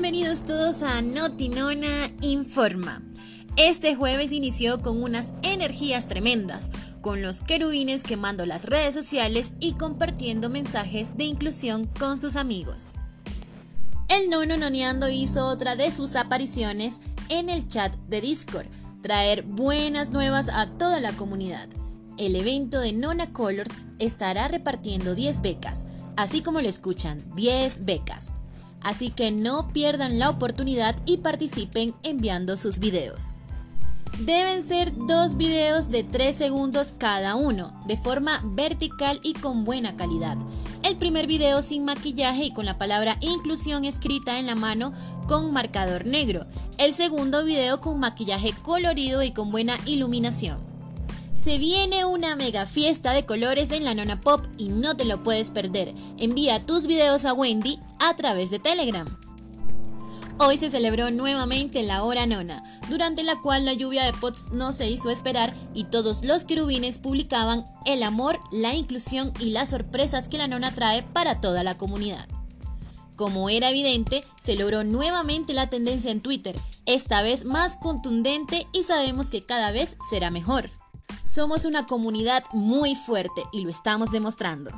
Bienvenidos todos a Notinona Informa. Este jueves inició con unas energías tremendas, con los querubines quemando las redes sociales y compartiendo mensajes de inclusión con sus amigos. El nono noneando hizo otra de sus apariciones en el chat de Discord, traer buenas nuevas a toda la comunidad. El evento de Nona Colors estará repartiendo 10 becas, así como le escuchan, 10 becas así que no pierdan la oportunidad y participen enviando sus videos. Deben ser dos videos de 3 segundos cada uno, de forma vertical y con buena calidad. El primer video sin maquillaje y con la palabra inclusión escrita en la mano con marcador negro. El segundo video con maquillaje colorido y con buena iluminación. Se viene una mega fiesta de colores en la Nona Pop y no te lo puedes perder. Envía tus videos a Wendy a través de Telegram. Hoy se celebró nuevamente la hora nona, durante la cual la lluvia de pots no se hizo esperar y todos los querubines publicaban el amor, la inclusión y las sorpresas que la nona trae para toda la comunidad. Como era evidente, se logró nuevamente la tendencia en Twitter, esta vez más contundente y sabemos que cada vez será mejor. Somos una comunidad muy fuerte y lo estamos demostrando.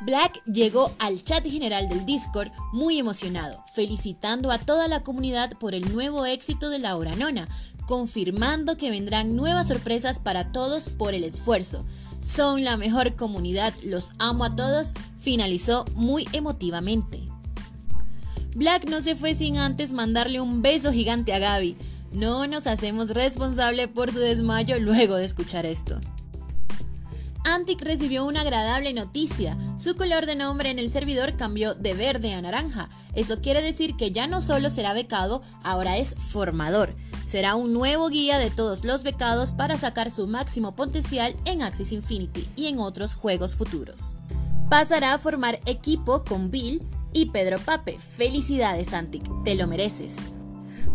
Black llegó al chat general del Discord muy emocionado, felicitando a toda la comunidad por el nuevo éxito de la hora nona, confirmando que vendrán nuevas sorpresas para todos por el esfuerzo. Son la mejor comunidad, los amo a todos, finalizó muy emotivamente. Black no se fue sin antes mandarle un beso gigante a Gaby, no nos hacemos responsable por su desmayo luego de escuchar esto. Antic recibió una agradable noticia. Su color de nombre en el servidor cambió de verde a naranja. Eso quiere decir que ya no solo será becado, ahora es formador. Será un nuevo guía de todos los becados para sacar su máximo potencial en Axis Infinity y en otros juegos futuros. Pasará a formar equipo con Bill y Pedro Pape. Felicidades Antic, te lo mereces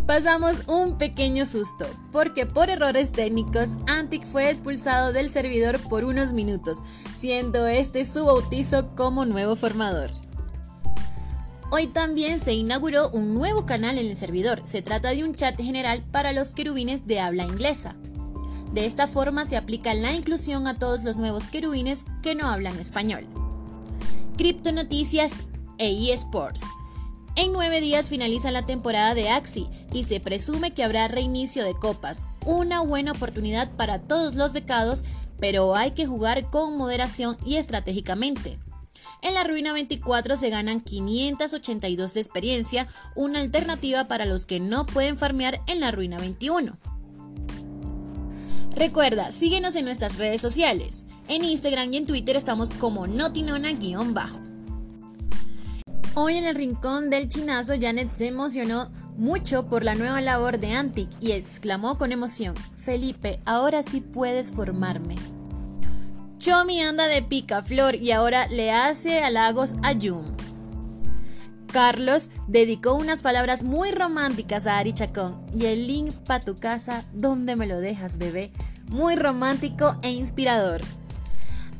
pasamos un pequeño susto, porque por errores técnicos Antic fue expulsado del servidor por unos minutos, siendo este su bautizo como nuevo formador. Hoy también se inauguró un nuevo canal en el servidor, se trata de un chat general para los querubines de habla inglesa. De esta forma se aplica la inclusión a todos los nuevos querubines que no hablan español. Cripto Noticias e eSports en nueve días finaliza la temporada de Axi y se presume que habrá reinicio de copas, una buena oportunidad para todos los becados, pero hay que jugar con moderación y estratégicamente. En la Ruina 24 se ganan 582 de experiencia, una alternativa para los que no pueden farmear en la Ruina 21. Recuerda, síguenos en nuestras redes sociales. En Instagram y en Twitter estamos como notinona-bajo. Hoy en el rincón del chinazo, Janet se emocionó mucho por la nueva labor de Antic y exclamó con emoción, Felipe, ahora sí puedes formarme. Chomi anda de picaflor y ahora le hace halagos a Jun. Carlos dedicó unas palabras muy románticas a Ari Chacón y el link para tu casa, ¿dónde me lo dejas, bebé? Muy romántico e inspirador.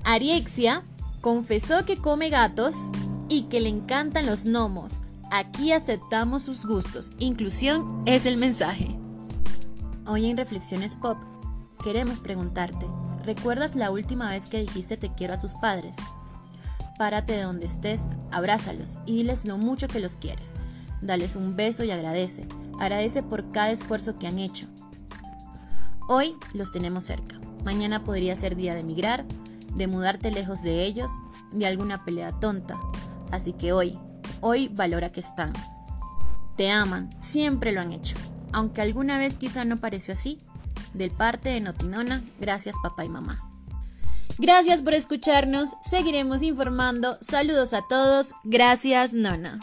Ariexia confesó que come gatos y que le encantan los gnomos. Aquí aceptamos sus gustos. Inclusión es el mensaje. Hoy en Reflexiones Pop queremos preguntarte, ¿recuerdas la última vez que dijiste te quiero a tus padres? Párate de donde estés, abrázalos y diles lo mucho que los quieres. Dales un beso y agradece. Agradece por cada esfuerzo que han hecho. Hoy los tenemos cerca. Mañana podría ser día de emigrar, de mudarte lejos de ellos, de alguna pelea tonta, Así que hoy, hoy valora que están. Te aman, siempre lo han hecho. Aunque alguna vez quizá no pareció así. Del parte de Notinona, gracias papá y mamá. Gracias por escucharnos, seguiremos informando. Saludos a todos, gracias Nona.